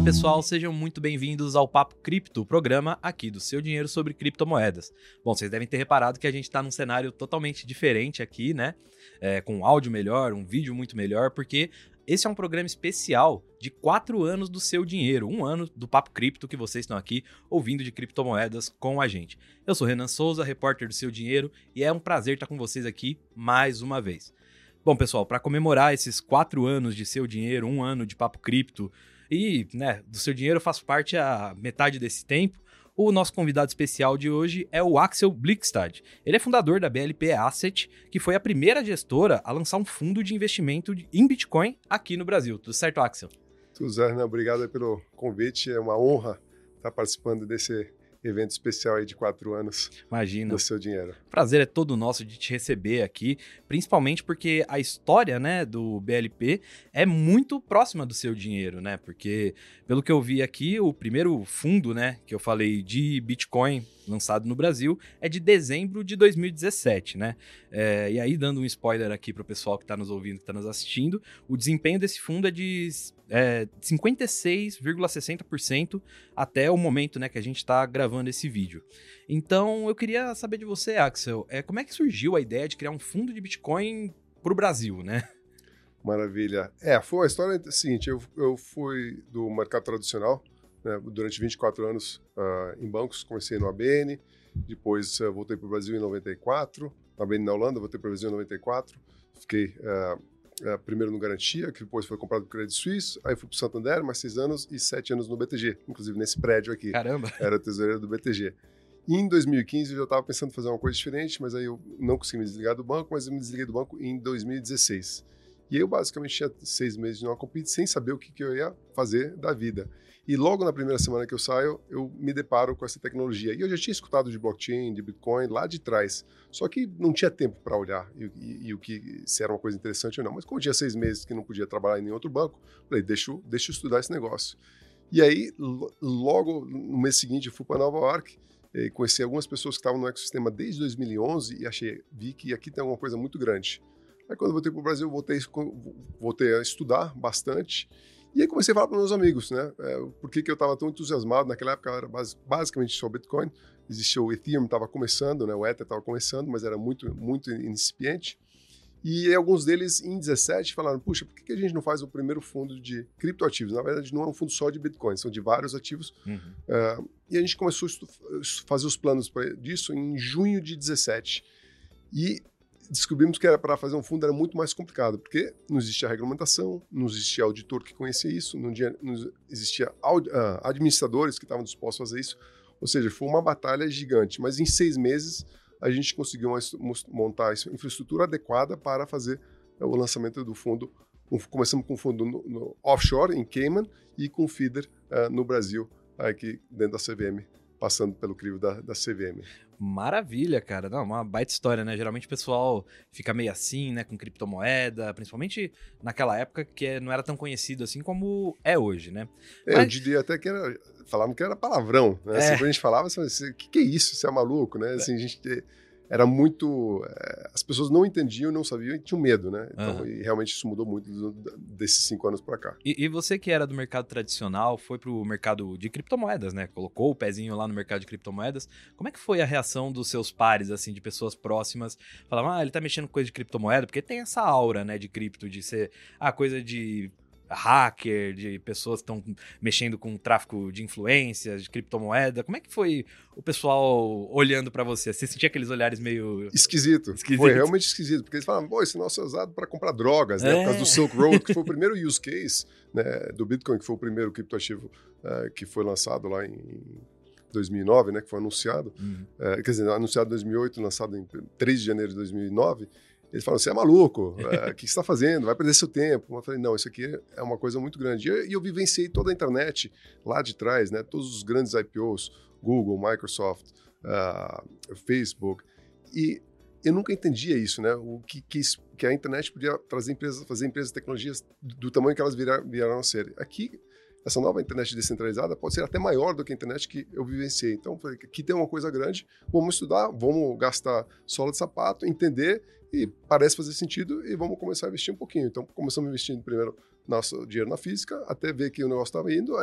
Olá pessoal, sejam muito bem-vindos ao Papo Cripto, o programa aqui do seu dinheiro sobre criptomoedas. Bom, vocês devem ter reparado que a gente está num cenário totalmente diferente aqui, né? É, com um áudio melhor, um vídeo muito melhor, porque esse é um programa especial de quatro anos do seu dinheiro, um ano do Papo Cripto que vocês estão aqui ouvindo de criptomoedas com a gente. Eu sou Renan Souza, repórter do seu dinheiro, e é um prazer estar com vocês aqui mais uma vez. Bom, pessoal, para comemorar esses quatro anos de seu dinheiro, um ano de Papo Cripto, e né, do seu dinheiro eu faço parte a metade desse tempo, o nosso convidado especial de hoje é o Axel Blickstad. Ele é fundador da BLP Asset, que foi a primeira gestora a lançar um fundo de investimento em Bitcoin aqui no Brasil. Tudo certo, Axel? Tudo certo, né? Obrigado pelo convite. É uma honra estar participando desse evento especial aí de quatro anos. Imagina. Do seu dinheiro. Prazer é todo nosso de te receber aqui, principalmente porque a história, né, do BLP é muito próxima do seu dinheiro, né? Porque pelo que eu vi aqui, o primeiro fundo, né, que eu falei de Bitcoin lançado no Brasil é de dezembro de 2017, né? É, e aí, dando um spoiler aqui para o pessoal que está nos ouvindo, que está nos assistindo, o desempenho desse fundo é de é, 56,60% até o momento né, que a gente está gravando esse vídeo. Então, eu queria saber de você, Axel, é, como é que surgiu a ideia de criar um fundo de Bitcoin para o Brasil, né? Maravilha. É, foi a história seguinte, eu, eu fui do mercado tradicional, né, durante 24 anos uh, em bancos, comecei no ABN, depois uh, voltei para o Brasil em 94, na ABN na Holanda, voltei para o Brasil em 94, fiquei uh, primeiro no Garantia, que depois foi comprado pelo Credit Suisse, aí fui para o Santander, mais seis anos e sete anos no BTG, inclusive nesse prédio aqui. Caramba! Era tesoureiro do BTG. E em 2015 eu já estava pensando em fazer uma coisa diferente, mas aí eu não consegui me desligar do banco, mas eu me desliguei do banco em 2016. E eu basicamente tinha seis meses de não compete sem saber o que, que eu ia fazer da vida. E logo na primeira semana que eu saio, eu me deparo com essa tecnologia. E eu já tinha escutado de blockchain, de Bitcoin lá de trás, só que não tinha tempo para olhar e, e, e, o que se era uma coisa interessante ou não. Mas como eu tinha seis meses que não podia trabalhar em nenhum outro banco, falei, deixa, deixa eu estudar esse negócio. E aí, logo no mês seguinte, eu fui para Nova York e conheci algumas pessoas que estavam no ecossistema desde 2011 e achei, vi que aqui tem alguma coisa muito grande. Aí quando eu voltei para o Brasil, voltei, voltei a estudar bastante e aí comecei a falar para meus amigos, né? É, por que, que eu estava tão entusiasmado? Naquela época era basicamente só Bitcoin. Existia o Ethereum, estava começando, né? O Ether estava começando, mas era muito, muito incipiente. E alguns deles, em 17, falaram: puxa, por que, a gente não faz o primeiro fundo de criptoativos? Na verdade, não é um fundo só de Bitcoin, são de vários ativos. Uhum. Uh, e a gente começou a fazer os planos disso em junho de 17. E descobrimos que era para fazer um fundo era muito mais complicado, porque não existia regulamentação, não existia auditor que conhecia isso, não, tinha, não existia uh, administradores que estavam dispostos a fazer isso. Ou seja, foi uma batalha gigante. Mas em seis meses a gente conseguiu montar a infraestrutura adequada para fazer uh, o lançamento do fundo. Começamos com o fundo no, no offshore, em Cayman, e com o feeder uh, no Brasil, aqui dentro da CVM passando pelo crivo da, da CVM. Maravilha, cara. Não, uma baita história, né? Geralmente o pessoal fica meio assim, né, com criptomoeda, principalmente naquela época que não era tão conhecido assim como é hoje, né? É, Mas... Eu diria até que era. Falavam que era palavrão, né? É. Assim, quando a gente falava, assim, o que, que é isso? Você é maluco, né? Assim, a gente era muito. É, as pessoas não entendiam, não sabiam e tinham medo, né? Então, uhum. e realmente isso mudou muito desses cinco anos para cá. E, e, você que era do mercado tradicional, foi para o mercado de criptomoedas, né? Colocou o pezinho lá no mercado de criptomoedas. Como é que foi a reação dos seus pares, assim, de pessoas próximas? Falavam, ah, ele tá mexendo com coisa de criptomoeda, porque tem essa aura, né, de cripto, de ser, ah, coisa de hacker, de pessoas que estão mexendo com tráfico de influências, de criptomoeda. Como é que foi o pessoal olhando para você? Você sentia aqueles olhares meio. Esquisito. Esquisito. Foi realmente esquisito, porque eles falavam, pô, esse nosso é usado para comprar drogas, né? É. Por causa do Silk Road, que foi o primeiro use case né, do Bitcoin, que foi o primeiro criptoativo uh, que foi lançado lá em 2009, né, que foi anunciado. Uhum. Uh, quer dizer, anunciado em 2008, lançado em 3 de janeiro de 2009. Eles falam, você é maluco, é, o que você está fazendo? Vai perder seu tempo. Eu falei, não, isso aqui é uma coisa muito grande. E eu, eu vivenciei toda a internet lá de trás, né? Todos os grandes IPOs, Google, Microsoft, uh, Facebook. E eu nunca entendia isso, né? O que, que, que a internet podia trazer empresas, fazer empresas de tecnologias do tamanho que elas viraram, viraram a ser. Aqui essa nova internet descentralizada pode ser até maior do que a internet que eu vivenciei. Então, falei, aqui tem uma coisa grande, vamos estudar, vamos gastar sola de sapato, entender e parece fazer sentido e vamos começar a investir um pouquinho. Então, começamos investindo primeiro nosso dinheiro na física, até ver que o negócio estava indo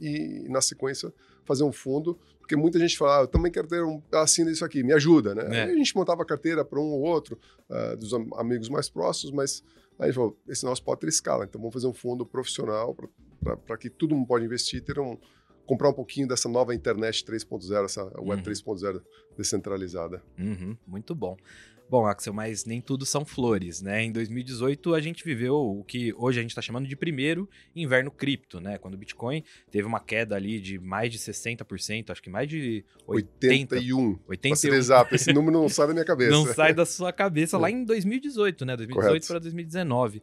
e, na sequência, fazer um fundo, porque muita gente fala, ah, eu também quero ter um pedacinho disso aqui, me ajuda, né? É. Aí a gente montava a carteira para um ou outro, uh, dos amigos mais próximos, mas aí a gente falou, esse nosso pode ter escala, então vamos fazer um fundo profissional para que todo mundo pode investir, ter um, comprar um pouquinho dessa nova internet 3.0, essa web uhum. 3.0 descentralizada. Uhum, muito bom. Bom, Axel, mas nem tudo são flores, né? Em 2018 a gente viveu o que hoje a gente está chamando de primeiro inverno cripto, né? Quando o Bitcoin teve uma queda ali de mais de 60%, acho que mais de 80, 81. 81. exato, esse número não sai da minha cabeça. Não sai da sua cabeça lá em 2018, né? 2018 para 2019.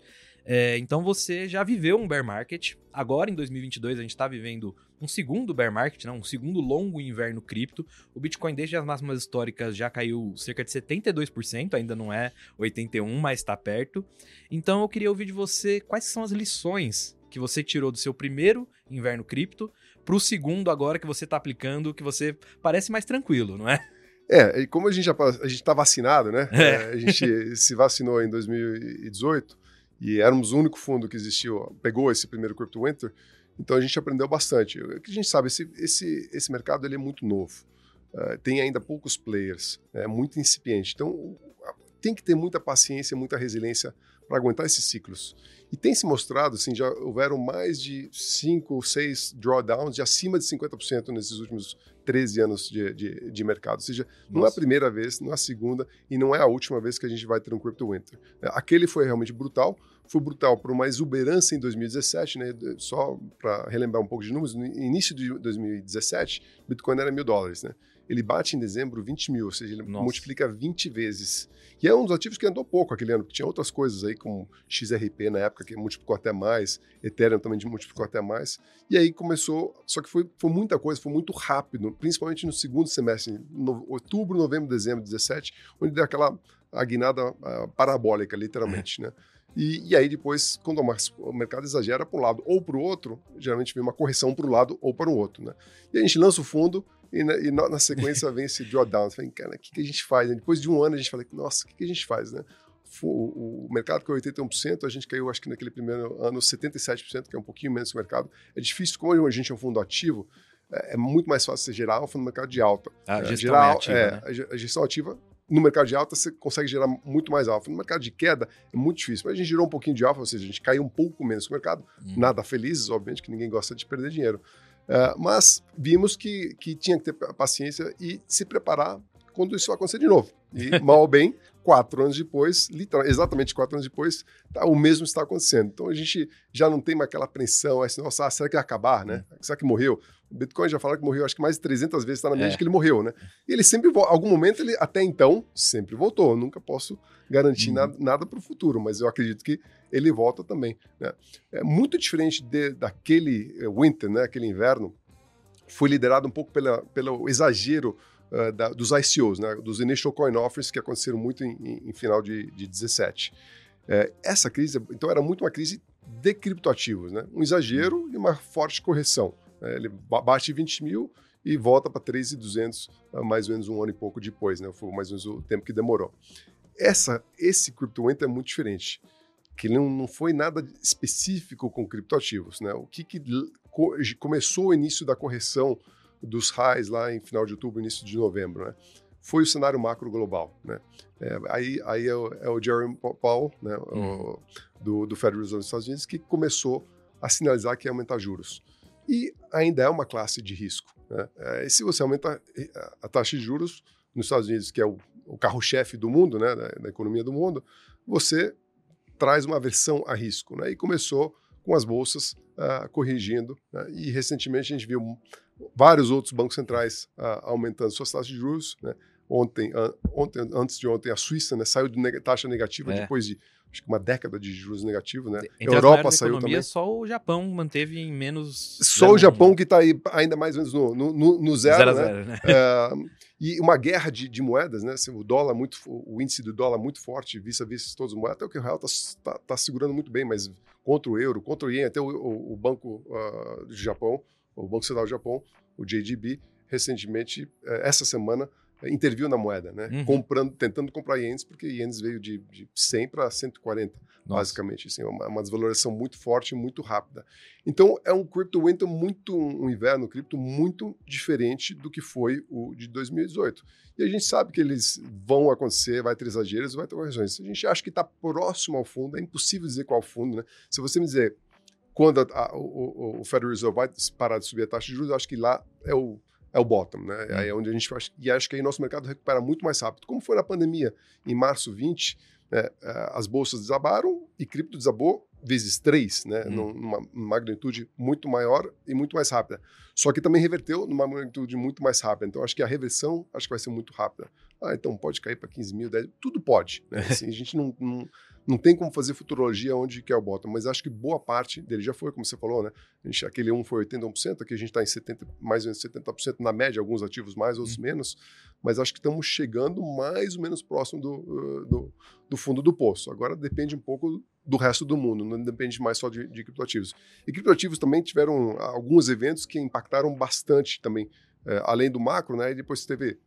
É, então você já viveu um bear market. Agora, em 2022, a gente está vivendo um segundo bear market, não, um segundo longo inverno cripto. O Bitcoin, desde as máximas históricas, já caiu cerca de 72%, ainda não é 81%, mas está perto. Então eu queria ouvir de você quais são as lições que você tirou do seu primeiro inverno cripto para o segundo agora que você está aplicando, que você parece mais tranquilo, não é? É, e como a gente já a gente está vacinado, né? É. É, a gente se vacinou em 2018 e éramos o único fundo que existiu, pegou esse primeiro Crypto Winter, então a gente aprendeu bastante. O que a gente sabe, esse, esse, esse mercado ele é muito novo, uh, tem ainda poucos players, é muito incipiente. Então tem que ter muita paciência, muita resiliência para aguentar esses ciclos. E tem se mostrado, assim, já houveram mais de 5 ou 6 drawdowns de acima de 50% nesses últimos 13 anos de, de, de mercado. Ou seja, Nossa. não é a primeira vez, não é a segunda e não é a última vez que a gente vai ter um Crypto Winter. É, aquele foi realmente brutal. Foi brutal por uma exuberância em 2017, né? Só para relembrar um pouco de números, no início de 2017, Bitcoin era mil dólares, né? Ele bate em dezembro 20 mil, ou seja, ele Nossa. multiplica 20 vezes. E é um dos ativos que andou pouco aquele ano, porque tinha outras coisas aí, como XRP na época, que multiplicou até mais, Ethereum também multiplicou até mais. E aí começou, só que foi, foi muita coisa, foi muito rápido, principalmente no segundo semestre, no, outubro, novembro, dezembro de 17, onde deu aquela a guinada uh, parabólica, literalmente, né? E, e, aí depois, quando o mercado exagera para um lado ou para o outro, geralmente vem uma correção para um lado ou para o outro, né? E a gente lança o fundo, e na, e na sequência vem esse drawdown. Fala, cara, o que, que a gente faz? Depois de um ano a gente fala, nossa, o que, que a gente faz, né? O, o mercado caiu 81%, a gente caiu, acho que naquele primeiro ano, 77%, que é um pouquinho menos que o mercado. É difícil, como a gente é um fundo ativo, é, é muito mais fácil você gerar alfa no mercado de alta. A é, gestão gerar, é ativa, é, né? A gestão ativa, no mercado de alta, você consegue gerar muito mais alfa. No mercado de queda, é muito difícil. Mas a gente gerou um pouquinho de alfa, ou seja, a gente caiu um pouco menos que o mercado. Hum. Nada felizes, obviamente, que ninguém gosta de perder dinheiro. Uh, mas vimos que, que tinha que ter paciência e se preparar quando isso acontecer de novo. E, mal ou bem, quatro anos depois, exatamente quatro anos depois, tá, o mesmo está acontecendo. Então a gente já não tem mais aquela apreensão, assim, nossa, ah, será que vai acabar, né? Hum. Será que morreu? O Bitcoin já fala que morreu, acho que mais de 300 vezes está na mente é. que ele morreu, né? E ele sempre, algum momento, ele até então, sempre voltou. Eu nunca posso garantir uhum. nada, nada para o futuro, mas eu acredito que ele volta também. Né? É muito diferente de, daquele eh, winter, né? Aquele inverno, foi liderado um pouco pela, pelo exagero uh, da, dos ICOs, né? Dos Initial Coin Offers que aconteceram muito em, em, em final de, de 17. É, essa crise, então, era muito uma crise de criptoativos, né? Um exagero e uma forte correção. É, ele bate 20 mil e volta para 13,200 ah, mais ou menos um ano e pouco depois, né? Foi mais ou menos o tempo que demorou. Essa, esse CryptoWinter é muito diferente, que não, não foi nada específico com criptoativos, né? O que, que co começou o início da correção dos highs lá em final de outubro, início de novembro, né? Foi o cenário macro global, né? É, aí aí é o, é o Jeremy Powell, né? Uhum. O, do, do Federal Reserve dos Estados Unidos, que começou a sinalizar que ia aumentar juros e ainda é uma classe de risco. Né? É, se você aumenta a taxa de juros nos Estados Unidos, que é o, o carro-chefe do mundo, né, da, da, economia do mundo, você traz uma aversão a risco. Né? E começou com as bolsas uh, corrigindo. Né? E recentemente a gente viu vários outros bancos centrais uh, aumentando suas taxas de juros. Né? Ontem, uh, ontem, antes de ontem, a Suíça né, saiu de neg taxa negativa é. depois de acho que uma década de juros negativos, né? Entre Europa saiu economia, também. Só o Japão manteve em menos. Só o Japão que está aí ainda mais ou menos no, no, no zero, zero, né? Zero, né? É, E uma guerra de, de moedas, né? Assim, o dólar muito, o índice do dólar muito forte, vis-a-vis todas as moedas, até o que o real está tá, tá segurando muito bem, mas contra o euro, contra o ien, até o, o, o Banco uh, do Japão, o Banco Central do Japão, o JGB, recentemente, eh, essa semana, interviu na moeda, né? Uhum. Comprando, tentando comprar ienes, porque ienes veio de, de 100 para 140, Nossa. basicamente. Assim, uma, uma desvalorização muito forte, muito rápida. Então, é um crypto winter muito, um inverno cripto muito diferente do que foi o de 2018. E a gente sabe que eles vão acontecer, vai ter exageros, vai ter correções. A gente acha que está próximo ao fundo, é impossível dizer qual fundo, né? Se você me dizer quando a, a, o, o Federal Reserve vai parar de subir a taxa de juros, acho que lá é o é o bottom, né? Hum. Aí é onde a gente faz, e acho que aí nosso mercado recupera muito mais rápido. Como foi na pandemia, em março 20, né, é, as bolsas desabaram e cripto desabou vezes três, né? Hum. Numa magnitude muito maior e muito mais rápida. Só que também reverteu numa magnitude muito mais rápida. Então acho que a reversão acho que vai ser muito rápida. Ah, então pode cair para 15 mil, 10 tudo pode. Né? Assim, a gente não, não não tem como fazer futurologia onde quer o bottom, mas acho que boa parte dele já foi, como você falou, né? A gente, aquele 1 foi 81%, aqui a gente está em 70, mais ou menos 70% na média, alguns ativos mais, outros uhum. menos, mas acho que estamos chegando mais ou menos próximo do, do, do, fundo do poço. Agora depende um pouco do resto do mundo, não depende mais só de, de criptoativos. E criptoativos também tiveram alguns eventos que impactaram bastante também, é, além do macro, né? E depois teve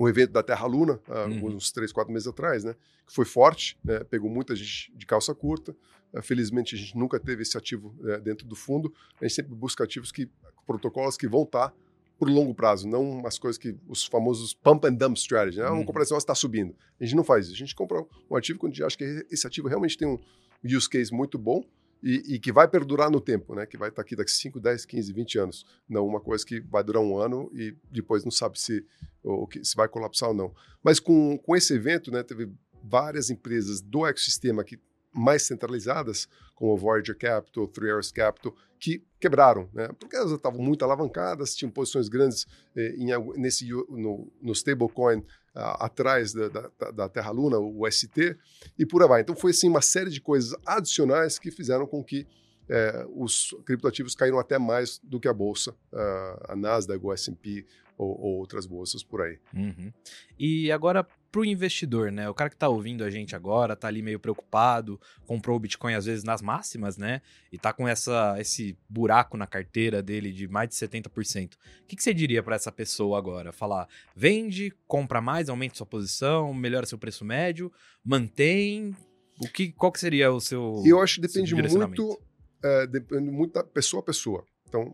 o evento da Terra Luna, uhum. uns três, quatro meses atrás, né? Que foi forte, né? Pegou muita gente de calça curta. Uh, felizmente a gente nunca teve esse ativo uh, dentro do fundo. A gente sempre busca ativos que, protocolos que vão estar por longo prazo, não umas coisas que os famosos pump and dump strategy, né? Ah, vamos uhum. comprar esse negócio está subindo. A gente não faz isso. A gente compra um ativo quando a gente acha que esse ativo realmente tem um use case muito bom e, e, que vai perdurar no tempo, né? Que vai estar aqui daqui 5, 10, 15, 20 anos. Não uma coisa que vai durar um ano e depois não sabe se, ou, se vai colapsar ou não. Mas com, com esse evento, né, teve várias empresas do ecossistema que mais centralizadas, como Voyager Capital, Three Hours Capital, que quebraram, né? Porque elas estavam muito alavancadas, tinham posições grandes eh, em, nesse, no, no stablecoin atrás da, da, da, Terra Luna, o ST, e por aí vai. Então foi assim uma série de coisas adicionais que fizeram com que é, os criptoativos caíram até mais do que a bolsa, a, a Nasdaq, o S&P ou, ou, outras bolsas por aí. Uhum. E agora para o investidor, né? O cara que está ouvindo a gente agora, está ali meio preocupado, comprou o Bitcoin às vezes nas máximas, né? E está com essa, esse buraco na carteira dele de mais de 70%. O que, que você diria para essa pessoa agora? Falar, vende, compra mais, aumenta sua posição, melhora seu preço médio, mantém. O que, qual que seria o seu. Eu acho que depende muito, é, depende muito da pessoa a pessoa. Então,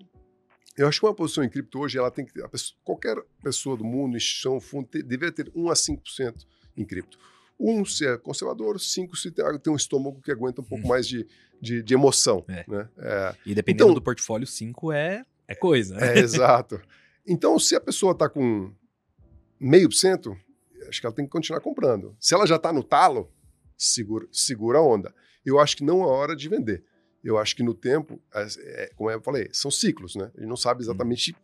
eu acho que uma posição em cripto hoje, ela tem que ter, pessoa, qualquer pessoa do mundo, instituição, fundo, ter, deveria ter 1 a 5% em cripto. Um, se é conservador, cinco, se tem, tem um estômago que aguenta um pouco hum. mais de, de, de emoção. É. Né? É, e dependendo então, do portfólio, cinco é, é coisa. Né? É, exato. Então, se a pessoa está com meio por cento, acho que ela tem que continuar comprando. Se ela já está no talo, segura, segura a onda. Eu acho que não é hora de vender eu acho que no tempo, é, como eu falei, são ciclos, né? A gente não sabe exatamente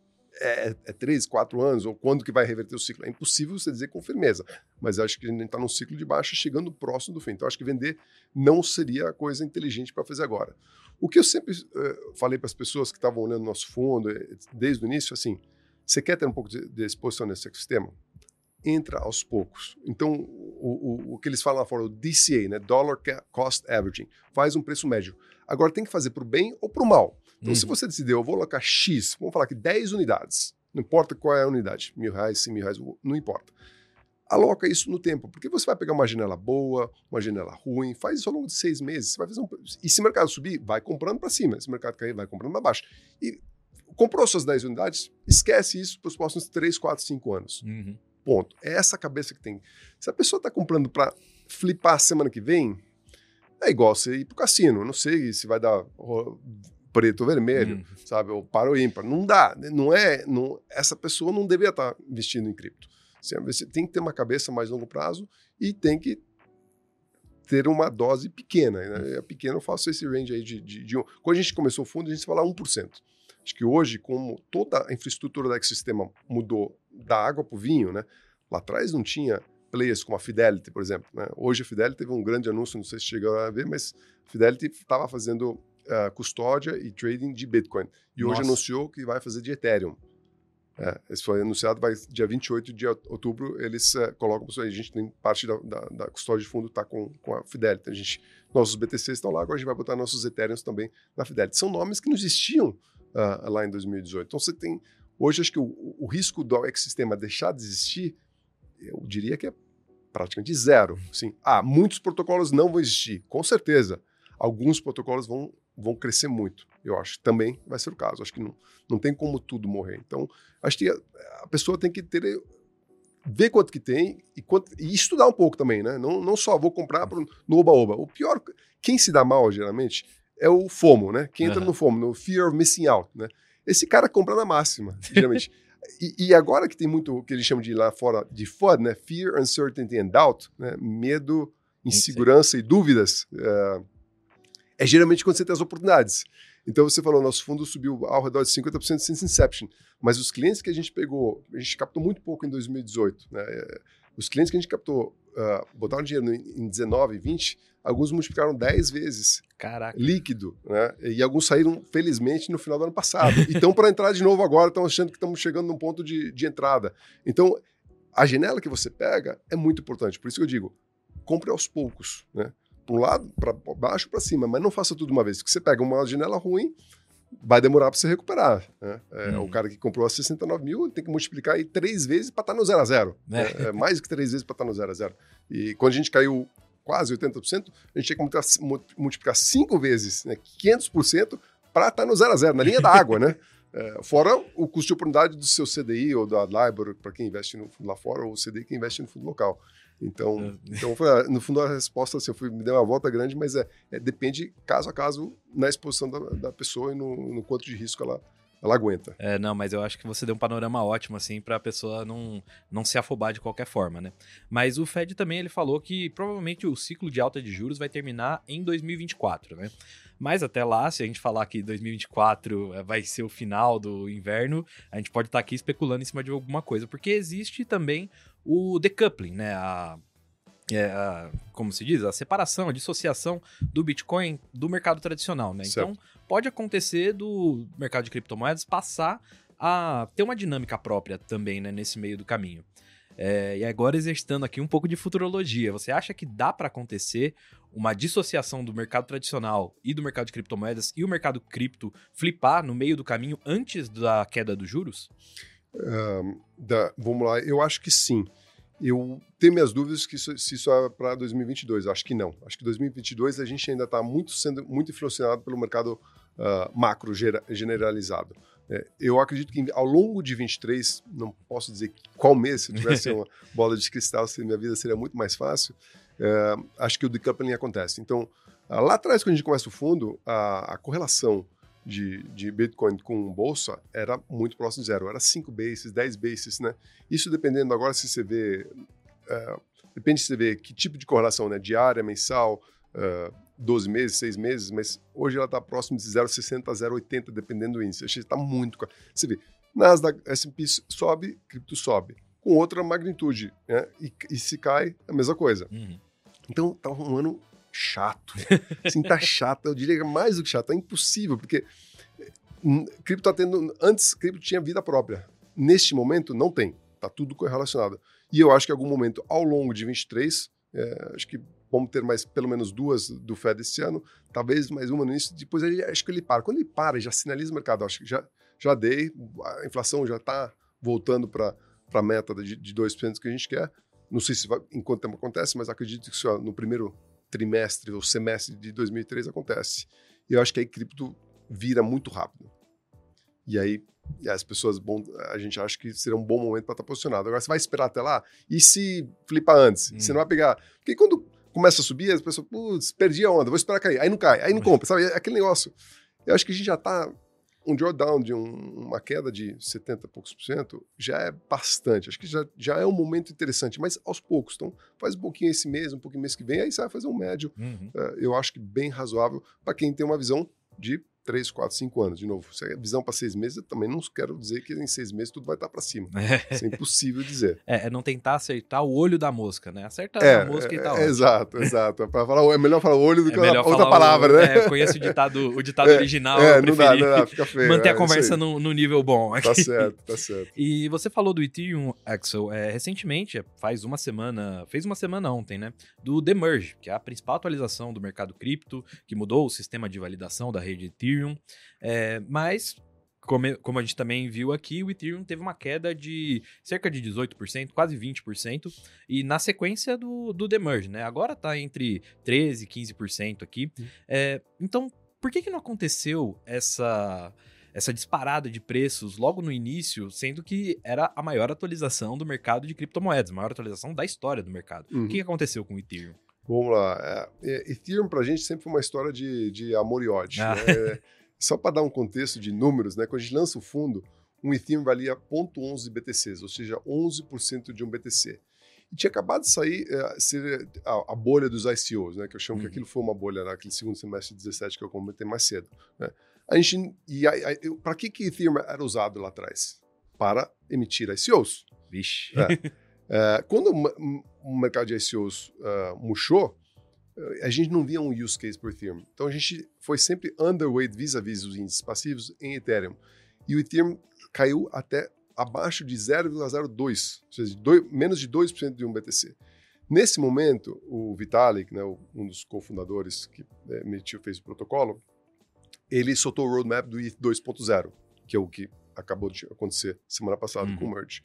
é, é três, quatro anos, ou quando que vai reverter o ciclo. É impossível você dizer com firmeza, mas acho que a gente está num ciclo de baixa chegando próximo do fim. Então, acho que vender não seria a coisa inteligente para fazer agora. O que eu sempre uh, falei para as pessoas que estavam olhando nosso fundo eh, desde o início, assim, você quer ter um pouco de, de exposição nesse ecossistema? Entra aos poucos. Então, o, o, o que eles falam lá fora, o DCA, né? Dollar Cost Averaging, faz um preço médio. Agora tem que fazer para o bem ou para o mal. Então, uhum. se você decidir, eu vou alocar X, vamos falar que 10 unidades, não importa qual é a unidade, mil reais, 100 mil reais, não importa. Aloca isso no tempo, porque você vai pegar uma janela boa, uma janela ruim, faz isso ao longo de seis meses. Você vai fazer um... E se o mercado subir, vai comprando para cima. Se o mercado cair, vai comprando para baixo. E comprou suas 10 unidades, esquece isso para os próximos 3, 4, 5 anos. Uhum. Ponto. É essa cabeça que tem. Se a pessoa está comprando para flipar semana que vem, é igual você ir pro cassino. Não sei se vai dar preto ou vermelho, hum. sabe? Ou para o ímpar. Não dá. Não é. Não, essa pessoa não deveria estar investindo em cripto. Você tem que ter uma cabeça mais longo prazo e tem que ter uma dose pequena. Né? É pequena, eu faço esse range aí de, de, de um. Quando a gente começou o fundo, a gente fala 1%. Acho que hoje, como toda a infraestrutura do ecossistema mudou da água para o vinho, né? Lá atrás não tinha players como a Fidelity, por exemplo. Né? Hoje a Fidelity teve um grande anúncio, não sei se chegaram a ver, mas a Fidelity estava fazendo uh, custódia e trading de Bitcoin. E hoje Nossa. anunciou que vai fazer de Ethereum. É, esse foi anunciado, vai dia 28 de outubro, eles é, colocam, a gente tem parte da, da, da custódia de fundo está com, com a Fidelity, a gente, nossos BTCs estão lá, agora a gente vai botar nossos Ethereums também na Fidelity. São nomes que não existiam uh, lá em 2018. Então você tem, hoje acho que o, o risco do ecossistema deixar de existir, eu diria que é praticamente zero. Sim. Ah, muitos protocolos não vão existir, com certeza. Alguns protocolos vão, vão crescer muito, eu acho. Também vai ser o caso. Acho que não, não tem como tudo morrer. Então, acho que a, a pessoa tem que ter ver quanto que tem e, quanto, e estudar um pouco também, né? Não, não só vou comprar pro, no oba-oba. O pior, quem se dá mal, geralmente, é o FOMO, né? Quem entra uhum. no FOMO, no Fear of Missing Out, né? Esse cara compra na máxima, geralmente. e, e, agora que tem muito o que eles chamam de lá fora de FUD, né? Fear, Uncertainty and Doubt, né? Medo, insegurança e dúvidas. Uh, é geralmente quando você tem as oportunidades. Então você falou, nosso fundo subiu ao redor de 50% since inception, mas os clientes que a gente pegou, a gente captou muito pouco em 2018. Né? Os clientes que a gente captou, uh, botaram dinheiro em 19, 20, alguns multiplicaram 10 vezes Caraca. líquido, né? E alguns saíram, felizmente, no final do ano passado. e estão para entrar de novo agora, estão achando que estamos chegando num ponto de, de entrada. Então, a janela que você pega é muito importante. Por isso que eu digo, compre aos poucos, né? Para um lado, para baixo, para cima, mas não faça tudo uma vez. Porque você pega uma janela ruim, vai demorar para você recuperar. Né? É, hum. O cara que comprou a 69 mil tem que multiplicar aí três vezes para estar tá no zero a zero. É. É, é mais que três vezes para estar tá no zero a zero. E quando a gente caiu quase 80%, a gente tinha que multiplicar cinco vezes, né, 500%, para estar no zero a zero, na linha da água, né? É, fora o custo de oportunidade do seu CDI ou da LIBOR para quem investe no fundo lá fora, ou o CDI que investe no fundo local. Então, é. então foi, no fundo, a resposta assim, eu fui, me deu uma volta grande, mas é, é, depende caso a caso na exposição da, da pessoa e no, no quanto de risco ela, ela aguenta. É, não, mas eu acho que você deu um panorama ótimo, assim, para a pessoa não, não se afobar de qualquer forma, né? Mas o Fed também, ele falou que provavelmente o ciclo de alta de juros vai terminar em 2024, né? Mas até lá, se a gente falar que 2024 é, vai ser o final do inverno, a gente pode estar tá aqui especulando em cima de alguma coisa, porque existe também o decoupling, né? A, é, a, como se diz, a separação, a dissociação do Bitcoin do mercado tradicional, né? Certo. Então, pode acontecer do mercado de criptomoedas passar a ter uma dinâmica própria também, né, nesse meio do caminho. É, e agora exercitando aqui um pouco de futurologia, você acha que dá para acontecer uma dissociação do mercado tradicional e do mercado de criptomoedas e o mercado cripto flipar no meio do caminho antes da queda dos juros? da, vamos lá, eu acho que sim. Eu tenho minhas dúvidas que isso, se isso é para 2022. Acho que não. Acho que 2022 a gente ainda está muito sendo muito influenciado pelo mercado uh, macro generalizado. É, eu acredito que ao longo de 23, não posso dizer qual mês, se eu tivesse uma bola de cristal, minha vida seria muito mais fácil. Uh, acho que o decoupling acontece. Então, uh, lá atrás, quando a gente começa o fundo, a, a correlação de, de Bitcoin com bolsa era muito próximo de zero. Era 5 bases, 10 bases, né? Isso dependendo agora se você vê... Uh, depende se você vê que tipo de correlação, né? Diária, mensal, uh, 12 meses, 6 meses, mas hoje ela está próximo de 0,60 a 0,80, dependendo do índice. Está muito... Você vê, Nasdaq, S&P sobe, cripto sobe. Com outra magnitude, né? E, e se cai, a mesma coisa. Uhum. Então, tá um ano chato. Assim, tá chato. Eu diria que é mais do que chato. É impossível, porque hum, cripto tá tendo. Antes, cripto tinha vida própria. Neste momento, não tem. Tá tudo correlacionado. E eu acho que em algum momento, ao longo de 23, é, acho que vamos ter mais pelo menos duas do Fed esse ano, talvez mais uma no início, depois ele, acho que ele para. Quando ele para, já sinaliza o mercado, acho que já, já dei, a inflação já está voltando para a meta de, de 2% que a gente quer. Não sei se vai, enquanto tempo acontece, mas acredito que no primeiro trimestre ou semestre de 2003 acontece. E eu acho que aí cripto vira muito rápido. E aí as pessoas, bom, a gente acha que será um bom momento para estar tá posicionado. Agora, você vai esperar até lá? E se flipar antes? Hum. Você não vai pegar. Porque quando começa a subir, as pessoas, putz, perdi a onda, vou esperar cair. Aí não cai, aí não compra, sabe? É aquele negócio. Eu acho que a gente já está um drawdown de um, uma queda de 70 e poucos por cento já é bastante. Acho que já, já é um momento interessante, mas aos poucos. Então, faz um pouquinho esse mês, um pouquinho mês que vem, aí você vai fazer um médio. Uhum. Uh, eu acho que bem razoável para quem tem uma visão de 3, 4, 5 anos. De novo, se é visão para seis meses, eu também não quero dizer que em seis meses tudo vai estar para cima. É. Isso é impossível dizer. É, é, não tentar acertar o olho da mosca, né? Acerta é, a mosca e tá é, Exato, exato. Pra falar, é melhor falar olho do que outra palavra, o, né? É, conheço o ditado, o ditado original. É, não dá, não dá, fica feio. Manter a conversa no, no, nível bom. Aqui. Tá certo, tá certo. E você falou do Ethereum, Axel, recentemente, faz uma semana, fez uma semana ontem, né? Do The Merge, que é a principal atualização do mercado cripto, que mudou o sistema de validação da rede Ethereum. É, mas como, a gente também viu aqui, o Ethereum teve uma queda de cerca de 18%, quase 20%, e na sequência do, do Demerge, né? Agora está entre 13% e 15% aqui. Uhum. É, então, por que, que não aconteceu essa, essa disparada de preços logo no início, sendo que era a maior atualização do mercado de criptomoedas, a maior atualização da história do mercado? Uhum. O que, que aconteceu com o Ethereum? Vamos lá. É, é Ethereum, para a gente, sempre foi uma história de, de amor e ódio. Ah. Né? Só para dar um contexto de números, né? Quando a gente lança o fundo, um Ethereum valia 0.11 BTCs, ou seja, 11% de um BTC. E tinha acabado de sair é, ser a, a, bolha dos ICOs, né? Que eu chamo uhum. que aquilo foi uma bolha naquele segundo semestre de 17 que eu comentei mais cedo. Né? A gente, e para que que Ethereum era usado lá atrás? Para emitir ICOs. Vixe. É. é, quando o, o, mercado de ICOs uh, murchou, a gente não via um use case por Ethereum. Então a gente foi sempre underweight vis-a-vis os índices passivos em Ethereum. E o Ethereum caiu até abaixo de 0,02, ou seja, dois, menos de 2% de um BTC. Nesse momento, o Vitalik, né, um dos cofundadores que né, emitiu, fez o protocolo, ele soltou o roadmap do ETH 2.0, que é o que acabou de acontecer semana passada uhum. com o Merge.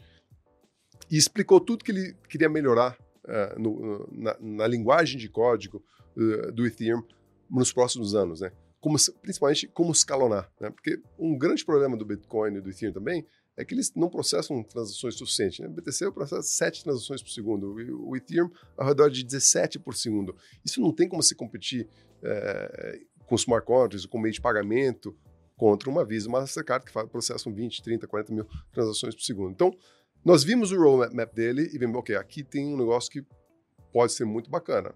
E explicou tudo que ele queria melhorar uh, no, na, na, linguagem de código uh, do Ethereum nos próximos anos, né? Como, principalmente como escalonar, né? Porque um grande problema do Bitcoin e do Ethereum também é que eles não processam transações suficientes. Né? O BTC processa 7 transações por segundo, o Ethereum ao redor de 17 por segundo. Isso não tem como se competir é, com smart contracts, com meio de pagamento, contra uma Visa, uma Mastercard que processam 20, 30, 40 mil transações por segundo. Então, nós vimos o roadmap dele e vimos, ok, aqui tem um negócio que pode ser muito bacana.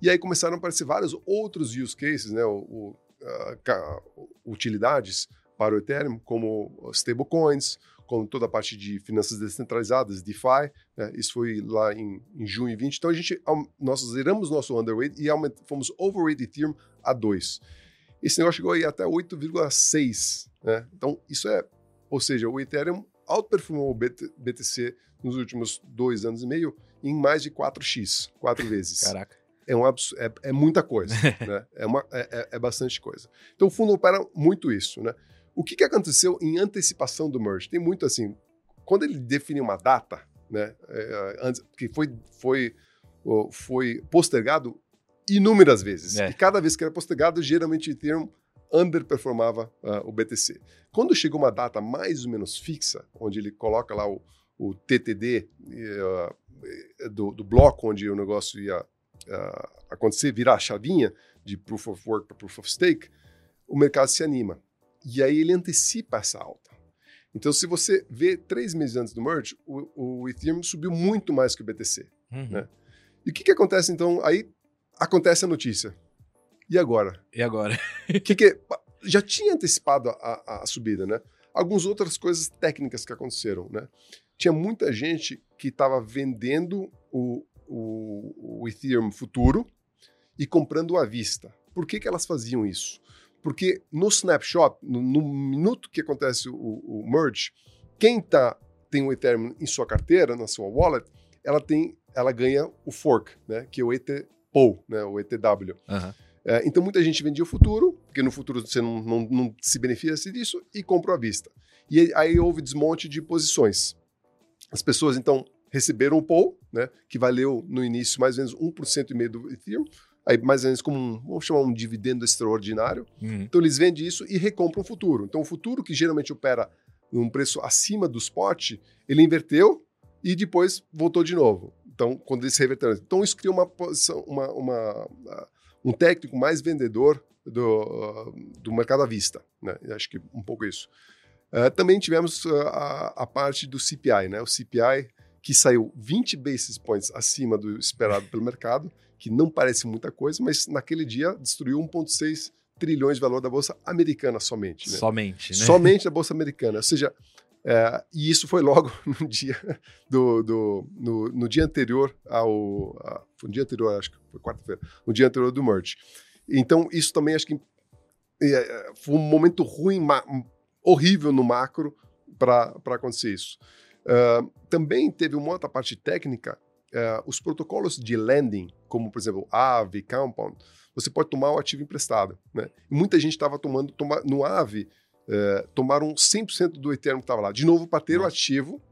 E aí começaram a aparecer vários outros use cases, né, o, o, uh, utilidades para o Ethereum, como stablecoins, como toda a parte de finanças descentralizadas, DeFi. Né, isso foi lá em, em junho 20. Então a gente, nós zeramos nosso underweight e aument, fomos overweight Ethereum a 2. Esse negócio chegou aí até 8,6. Né? Então isso é, ou seja, o Ethereum outperformou o BTC nos últimos dois anos e meio em mais de 4x, quatro vezes. Caraca. É, um, é, é muita coisa, né? É, uma, é, é, é, bastante coisa. Então o fundo opera muito isso, né? O que, que aconteceu em antecipação do merge? Tem muito assim, quando ele define uma data, né? É, antes, que foi, foi, foi postergado inúmeras vezes. É. E cada vez que era postergado, geralmente tem um underperformava uh, o BTC. Quando chegou uma data mais ou menos fixa, onde ele coloca lá o, o TTD uh, do, do, bloco onde o negócio ia uh, acontecer, virar a chavinha de Proof of Work para Proof of Stake, o mercado se anima. E aí ele antecipa essa alta. Então, se você vê três meses antes do merge, o, o Ethereum subiu muito mais que o BTC. Uhum. Né? E o que, que acontece então? Aí acontece a notícia. E agora? E agora? que, que já tinha antecipado a, a, subida, né? Algumas outras coisas técnicas que aconteceram, né? Tinha muita gente que estava vendendo o, o, o, Ethereum futuro e comprando à vista. Por que, que elas faziam isso? Porque no snapshot, no, no minuto que acontece o, o merge, quem tá, tem o Ethereum em sua carteira, na sua wallet, ela tem, ela ganha o fork, né? Que é o ETPOW, né? O ETW. Uhum. É, então muita gente vendia o futuro, porque no futuro você não, não, não se beneficia disso, e comprou à vista. E aí houve desmonte de posições. As pessoas então receberam o POL, né, que valeu no início mais ou menos 1,5% do Ethereum, aí mais ou menos como um, vamos chamar um dividendo extraordinário. Uhum. Então eles vendem isso e recompram o futuro. Então o futuro que geralmente opera num preço acima do spot, ele inverteu e depois voltou de novo. Então, quando eles reverteram. Então, isso cria uma posição, uma, uma, um técnico mais vendedor do, do mercado à vista. Né? Acho que um pouco isso. Uh, também tivemos uh, a, a, parte do CPI, né? o CPI que saiu 20 basis points acima do esperado pelo mercado, que não parece muita coisa, mas naquele dia destruiu 1,6 trilhões de valor da Bolsa Americana somente. Né? Somente, né? Somente da Bolsa Americana. Ou seja, é, e isso foi logo no dia, do, do no, no, dia anterior ao. A, no dia anterior, acho que foi quarta-feira, no dia anterior do merge. Então, isso também acho que é, foi um momento ruim, horrível no macro para acontecer isso. Uh, também teve uma outra parte técnica, uh, os protocolos de lending, como por exemplo AVE, Compound, você pode tomar o ativo emprestado. Né? Muita gente estava tomando, toma, no AVE, uh, tomaram 100% do Ethereum que estava lá, de novo para ter Nossa. o ativo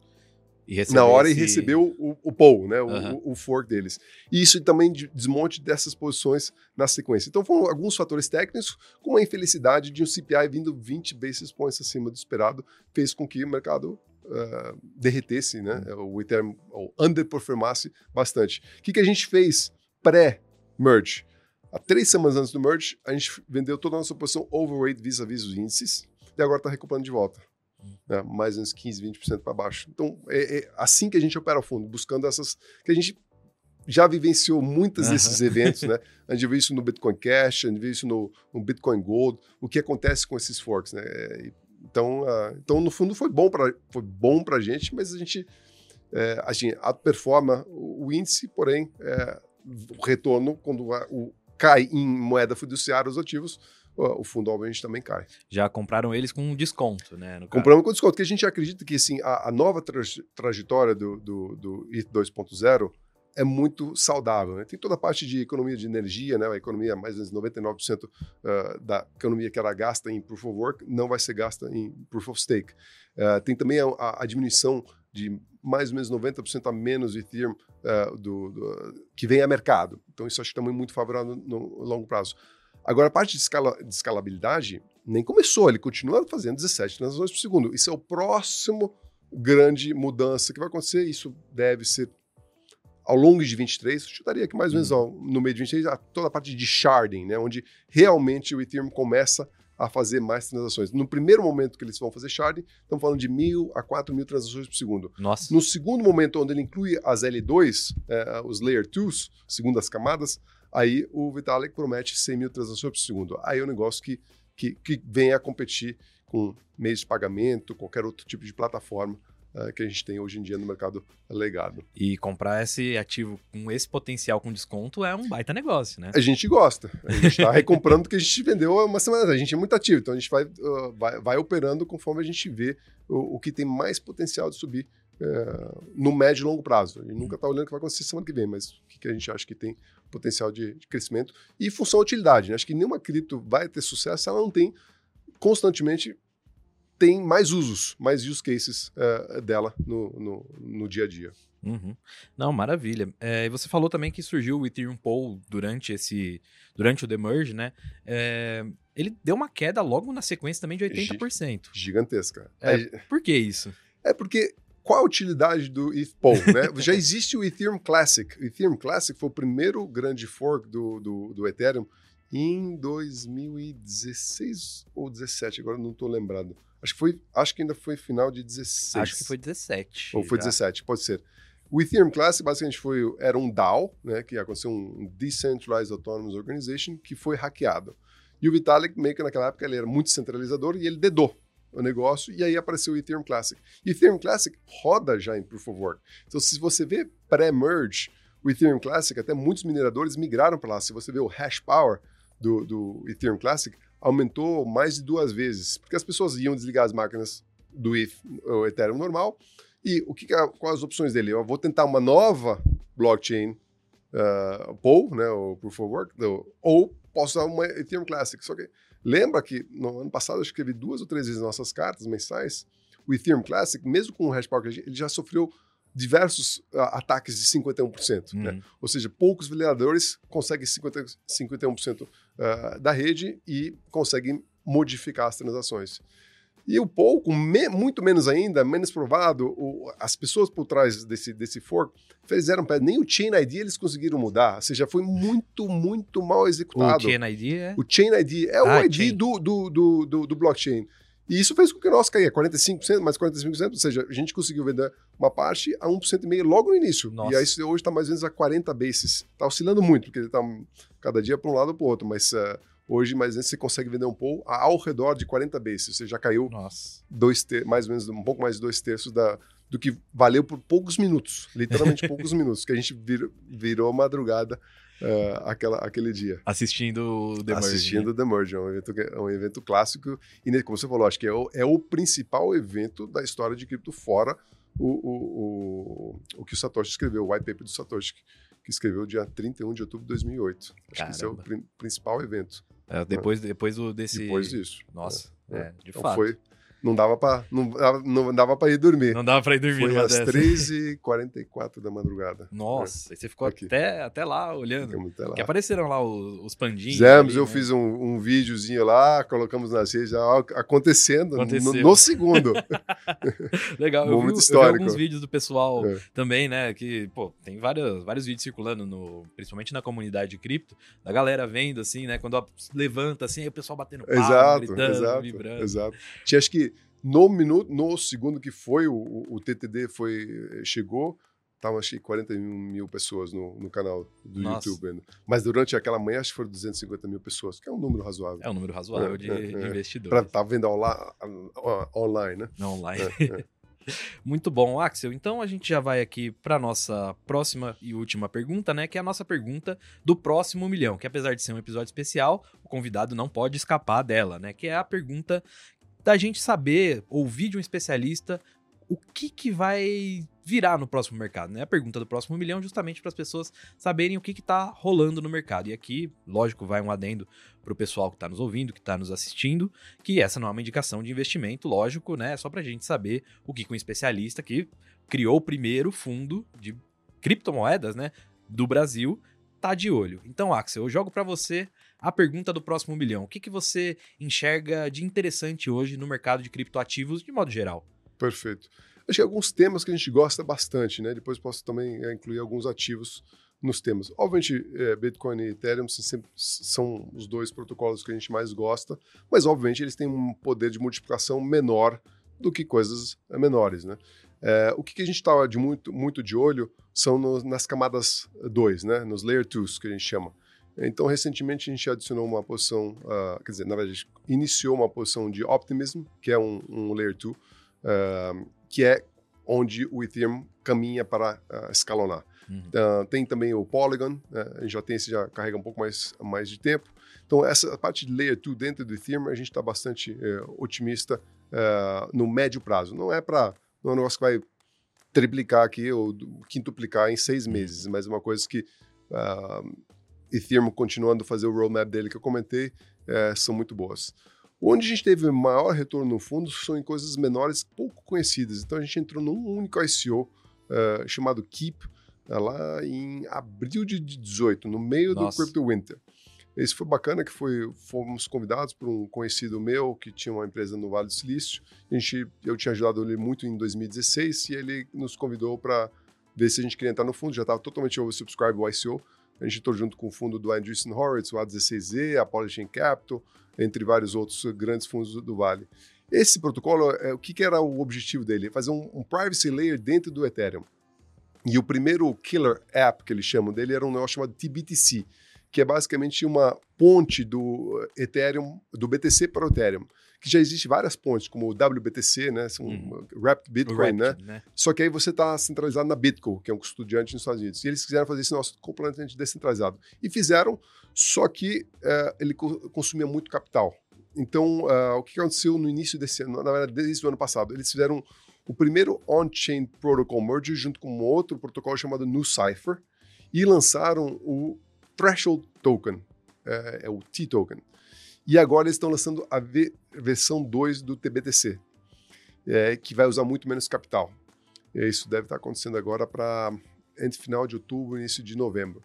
na hora esse... e recebeu o, o POW, né? Uhum. O, o, fork deles. E isso também desmonte dessas posições na sequência. Então foram alguns fatores técnicos, com a infelicidade de um CPI vindo 20 basis points acima do esperado, fez com que o mercado uh, derretesse, né? Uhum. O Ethereum ou underperformasse bastante. O que, que a gente fez pré-merge? Há três semanas antes do merge, a gente vendeu toda a nossa posição overweight vis-a-vis -vis os índices e agora está recuperando de volta né, mais uns 15, 20% para baixo. Então, é, é, assim que a gente opera o fundo, buscando essas. que a gente já vivenciou muitos uhum. desses eventos, né? A gente viu isso no Bitcoin Cash, a gente viu isso no, no Bitcoin Gold, o que acontece com esses forks, né? Então, uh, então no fundo, foi bom para foi bom a gente, mas a gente, é, a gente outperforma o, o índice, porém, é, o retorno, quando a, o, cai em moeda fiduciária os ativos, o fundo obviamente também cai. Já compraram eles com desconto, né? Compramos com desconto, porque a gente acredita que assim, a, a nova tra trajetória do, do, do ETH 2.0 é muito saudável. Né? Tem toda a parte de economia de energia, né? a economia, mais ou menos 99% uh, da economia que era gasta em Proof of Work não vai ser gasta em Proof of Stake. Uh, tem também a, a, diminuição de mais ou menos 90% a menos Ethereum uh, do, do, que vem a mercado. Então isso acho que também é muito favorável no, no longo prazo. Agora, a parte de, escala, de escalabilidade nem começou, ele continua fazendo 17 transações por segundo. Isso é o próximo grande mudança que vai acontecer. Isso deve ser ao longo de 23, chutaria que mais ou menos uhum. no meio de 23, toda a parte de sharding, né, onde realmente o Ethereum começa a fazer mais transações. No primeiro momento que eles vão fazer sharding, estamos falando de mil a quatro mil transações por segundo. Nossa. No segundo momento, onde ele inclui as L2, é, os Layer 2, segundas camadas, Aí o Vitalik promete 100 mil transações por segundo. Aí é um negócio que, que, que vem a competir com meios de pagamento, qualquer outro tipo de plataforma uh, que a gente tem hoje em dia no mercado legado. E comprar esse ativo com esse potencial com desconto é um baita negócio, né? A gente gosta. A gente está recomprando porque a gente vendeu uma semana. A gente é muito ativo, então a gente vai, uh, vai, vai operando conforme a gente vê o, o que tem mais potencial de subir é, no médio e longo prazo. A gente nunca está olhando o que vai acontecer semana que vem, mas o que, que a gente acha que tem potencial de, de crescimento e função utilidade. Né? Acho que nenhuma cripto vai ter sucesso se ela não tem constantemente tem mais usos, mais use cases é, dela no, no, no, dia a dia. Uhum. Não, maravilha. É, você falou também que surgiu o Ethereum Pool durante esse, durante o Demerge, né? É, ele deu uma queda logo na sequência também de 80%. Gigantesca. É, por que isso? É porque qual a utilidade do ETHPOL? Né? Já existe o Ethereum Classic. O Ethereum Classic foi o primeiro grande fork do, do, do Ethereum em 2016 ou 17, agora não estou lembrado. Acho que, foi, acho que ainda foi final de 16. Acho que foi 17. Ou foi já. 17, pode ser. O Ethereum Classic basicamente foi, era um DAO, né, que aconteceu um Decentralized Autonomous Organization, que foi hackeado. E o Vitalik, meio que naquela época, ele era muito centralizador e ele dedou o negócio, e aí apareceu o Ethereum Classic. E o Ethereum Classic roda já em Proof of Work. Então, se você vê pré-merge, o Ethereum Classic, até muitos mineradores migraram para lá. Se você vê o hash power do, do Ethereum Classic, aumentou mais de duas vezes, porque as pessoas iam desligar as máquinas do Ethereum normal. E o que, quais as opções dele? Eu vou tentar uma nova blockchain uh, POW, né, o Proof of Work, ou posso usar uma Ethereum Classic. Só que Lembra que no ano passado eu escrevi duas ou três vezes nossas cartas mensais. O Ethereum Classic, mesmo com o hash power, ele já sofreu diversos uh, ataques de 51%. Uhum. Né? Ou seja, poucos validadores conseguem 50, 51% uh, da rede e conseguem modificar as transações. E o pouco, me, muito menos ainda, menos provado, o, as pessoas por trás desse, desse fork fizeram nem o Chain ID eles conseguiram mudar, ou seja, foi muito, muito mal executado. O Chain ID é? O Chain ID é ah, o ID do, do, do, do, do blockchain. E isso fez com que o nosso caia 45%, mais 45%, ou seja, a gente conseguiu vender uma parte a 1,5% logo no início. Nossa. E aí hoje está mais ou menos a 40 bases. Está oscilando muito, porque ele está cada dia para um lado ou para o outro, mas uh, Hoje, antes você consegue vender um pool ao redor de 40 bases. Você já caiu Nossa. dois ter, mais ou menos um pouco mais de dois terços da, do que valeu por poucos minutos, literalmente poucos minutos, que a gente virou, virou madrugada uh, aquela, aquele dia. Assistindo The Merge. Assistindo né? The Merge, é um evento, é um evento clássico. E como você falou, acho que é o, é o principal evento da história de cripto fora o, o, o, o que o Satoshi escreveu, o white paper do Satoshi, que escreveu dia 31 de outubro de 2008. Acho Caramba. que esse é o pr principal evento. É, depois, depois do, desse... Depois disso. Nossa, é, é de então fato. Foi, não dava para não, não dava para ir dormir. Não dava para ir dormir. Foi às 3h44 da madrugada. Nossa, é. e você ficou até, até lá olhando. Até lá. Que apareceram lá os, os pandinhos. Fizemos, eu né? fiz um, um videozinho lá, colocamos nas redes, acontecendo, acontecendo. No, no, segundo. Legal, eu vi, eu vi, alguns vídeos do pessoal é. também, né, que, pô, tem vários, vários vídeos circulando, no, principalmente na comunidade de cripto, da galera vendo, assim, né, quando levanta, assim, aí o pessoal batendo palma, exato, gritando, exato, vibrando. Exato. Tinha, acho que no minuto, no segundo que foi, o, o TTD foi, chegou, estavam acho que 41 mil pessoas no, no canal do Nossa. YouTube. Mas durante aquela manhã, acho que foram 250 mil pessoas, que é um número razoável. É um número razoável é, de, é, de é. investidores. Para estar tá vendo online, online, né? Online. É, é. Muito bom, Axel. Então a gente já vai aqui para nossa próxima e última pergunta, né? Que é a nossa pergunta do próximo milhão. Que apesar de ser um episódio especial, o convidado não pode escapar dela, né? Que é a pergunta da gente saber, ouvir de um especialista o que, que vai virar no próximo mercado, né? A pergunta do próximo milhão justamente para as pessoas saberem o que está rolando no mercado. E aqui, lógico, vai um adendo para o pessoal que está nos ouvindo, que está nos assistindo, que essa não é uma indicação de investimento, lógico, né? É só para a gente saber o que, que um especialista que criou o primeiro fundo de criptomoedas, né, do Brasil, tá de olho. Então, Axel, eu jogo para você a pergunta do próximo milhão. O que, que você enxerga de interessante hoje no mercado de criptoativos de modo geral? Perfeito. Acho que alguns temas que a gente gosta bastante, né? Depois posso também é, incluir alguns ativos nos temas. Obviamente, é, Bitcoin e Ethereum sempre são os dois protocolos que a gente mais gosta, mas obviamente eles têm um poder de multiplicação menor do que coisas é, menores, né? É, o que, que a gente estava de muito, muito de olho são no, nas camadas 2, né? Nos Layer 2, que a gente chama. Então, recentemente a gente adicionou uma posição, uh, quer dizer, na verdade, iniciou uma posição de Optimism, que é um, um Layer 2, uh, ah, que é onde o Ethereum caminha para uh, escalonar. Uhum. tem também o Polygon, né, a gente já tem esse, já carrega um pouco mais, mais de tempo. Então, essa parte de Layer 2 dentro do Ethereum, a gente está bastante eh, otimista eh, no médio prazo. Não é para não é um negócio que vai triplicar aqui ou quintuplicar em seis meses, mas é uma coisa que uh, Ethereum continuando a fazer o roadmap dele que eu comentei, é, são muito boas. Onde a gente teve maior retorno no fundo são em coisas menores, pouco conhecidas. Então a gente entrou num único ICO uh, é, chamado Keep, uh, lá em abril de 18, no meio Nossa. do Crypto Winter. Esse foi bacana, que foi, fomos convidados por um conhecido meu que tinha uma empresa no Vale do Silício. A gente, eu tinha ajudado ele muito em 2016 e ele nos convidou para ver se a gente queria entrar no fundo. Já estava totalmente oversubscribed o ICO. A gente entrou junto com o fundo do Andreessen Horowitz, o A16Z, a Polychain Capital, entre vários outros grandes fundos do, do Vale. Esse protocolo, é, o que, que, era o objetivo dele? Fazer um, um, privacy layer dentro do Ethereum. E o primeiro killer app que eles chamam dele era um negócio chamado TBTC, que é basicamente uma ponte do Ethereum, do BTC para o Ethereum que já existe várias pontes, como o WBTC, né? São uhum. Wrapped Bitcoin, né? né? Só que aí você está centralizado na Bitco, que é um estudante nos Estados Unidos. E eles quiseram fazer esse nosso completamente descentralizado. E fizeram, só que uh, ele consumia muito capital. Então, uh, o que aconteceu no início desse ano, na verdade, desde o ano passado? Eles fizeram o primeiro on-chain protocol merge junto com um outro protocolo chamado NuCypher e lançaram o Threshold Token, é, é o T-Token. E agora eles estão lançando a versão 2 do TBTC, é, que vai usar muito menos capital. E isso deve estar acontecendo agora para entre final de outubro e início de novembro.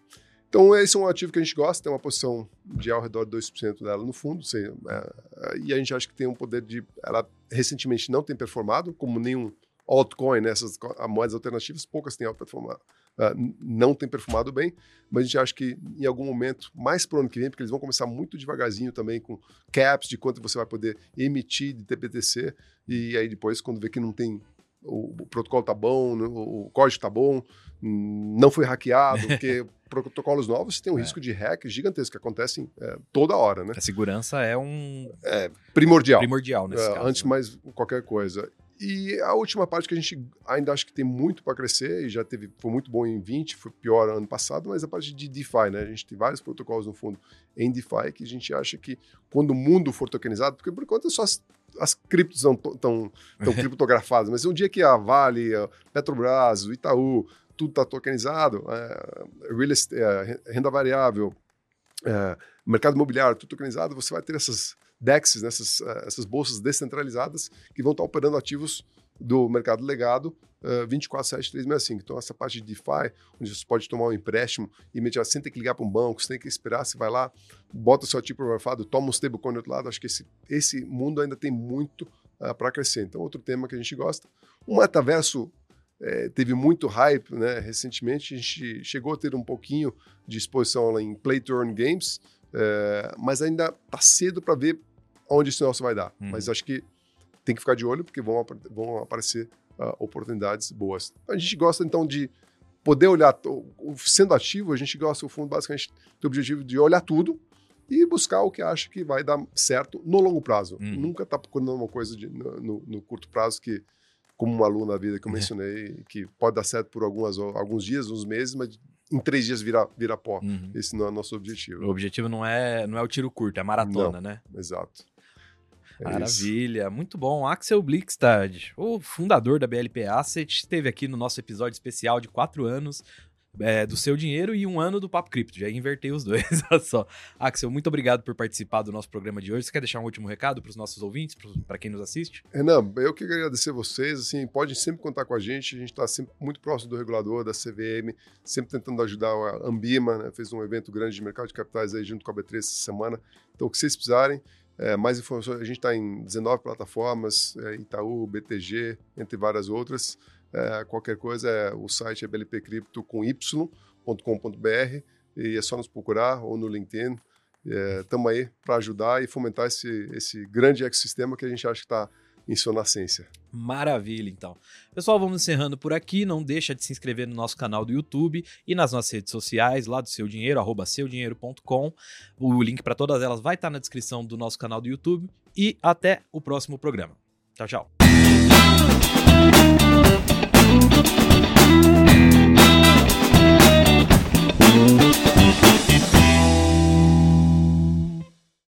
Então, esse é um ativo que a gente gosta, tem uma posição de ao redor de 2% dela no fundo, sei, é, e a gente acha que tem um poder de. Ela recentemente não tem performado, como nenhum altcoin, né, essas moedas alternativas, poucas têm performado, uh, não tem perfumado bem, mas a gente acha que em algum momento, mais para o ano que vem, porque eles vão começar muito devagarzinho também com caps de quanto você vai poder emitir de TPTC, e aí depois, quando vê que não tem o, o protocolo tá bom, o, o código tá bom, não foi hackeado, porque protocolos novos, tem um é. risco de hack gigantesco que acontecem é, toda hora, né? A segurança é um é, primordial. Primordial nesse é, caso. Antes né? mais qualquer coisa. E a última parte que a gente ainda acho que tem muito para crescer, e já teve, foi muito bom em 20, foi pior ano passado, mas a parte de DeFi, né? A gente tem vários protocolos no fundo em DeFi que a gente acha que quando o mundo for tokenizado, porque por enquanto só as, as criptos estão tão, tão criptografadas, mas um dia que a Vale, a Petrobras, o Itaú, tudo está tokenizado, é, real estate, é, renda variável, é, mercado imobiliário, tudo tokenizado, você vai ter essas DEXs, né, essas, eh, essas bolsas descentralizadas que vão estar operando ativos do mercado legado uh, 24/7/365. Então, essa parte de DeFi, onde você pode tomar um empréstimo imediatamente, sem ter que ligar para um banco, sem ter que esperar, você vai lá, bota seu ativo programado, toma um stablecoin do outro lado. Acho que esse, esse mundo ainda tem muito uh, para crescer. Então, outro tema que a gente gosta. O metaverso é, teve muito hype né, recentemente. A gente chegou a ter um pouquinho de exposição lá em Play to Earn Games, é, mas ainda está cedo para ver onde esse negócio vai dar. Uhum. Mas acho que tem que ficar de olho, porque vão, vão aparecer uh, oportunidades boas. A gente gosta, então, de poder olhar, sendo ativo, a gente gosta, o fundo basicamente tem o objetivo de olhar tudo e buscar o que acha que vai dar certo no longo prazo. Uhum. Nunca está procurando uma coisa de, no, no, curto prazo que, como um aluno da vida que eu uhum. mencionei, que pode dar certo por algumas, alguns dias, uns meses, mas em três dias vira, vira pó. Uhum. Esse não é o nosso objetivo. O objetivo não é, não é o tiro curto, é maratona, não, né? Exato. É Maravilha, isso. muito bom. Axel Blickstad, o fundador da BLP Asset, esteve aqui no nosso episódio especial de quatro anos é, do seu dinheiro e um ano do Papo Cripto. Já invertei os dois, só. Axel, muito obrigado por participar do nosso programa de hoje. Você quer deixar um último recado para os nossos ouvintes, para quem nos assiste? Renan, eu queria agradecer vocês. Assim, pode sempre contar com a gente. A gente está sempre muito próximo do regulador, da CVM, sempre tentando ajudar a Ambima, né? fez um evento grande de mercado de capitais aí junto com a B3 essa semana. Então, o que vocês precisarem, é, mais informações, a gente está em 19 plataformas, é, Itaú, BTG, entre várias outras. É, qualquer coisa, é, o site é blpcripto com y.com.br e é só nos procurar ou no LinkedIn. Estamos é, aí para ajudar e fomentar esse, esse grande ecossistema que a gente acha que está em sua nascência. Maravilha, então. Pessoal, vamos encerrando por aqui. Não deixa de se inscrever no nosso canal do YouTube e nas nossas redes sociais, lá do Seu Dinheiro, arroba seudinheiro.com. O link para todas elas vai estar na descrição do nosso canal do YouTube. E até o próximo programa. Tchau, tchau.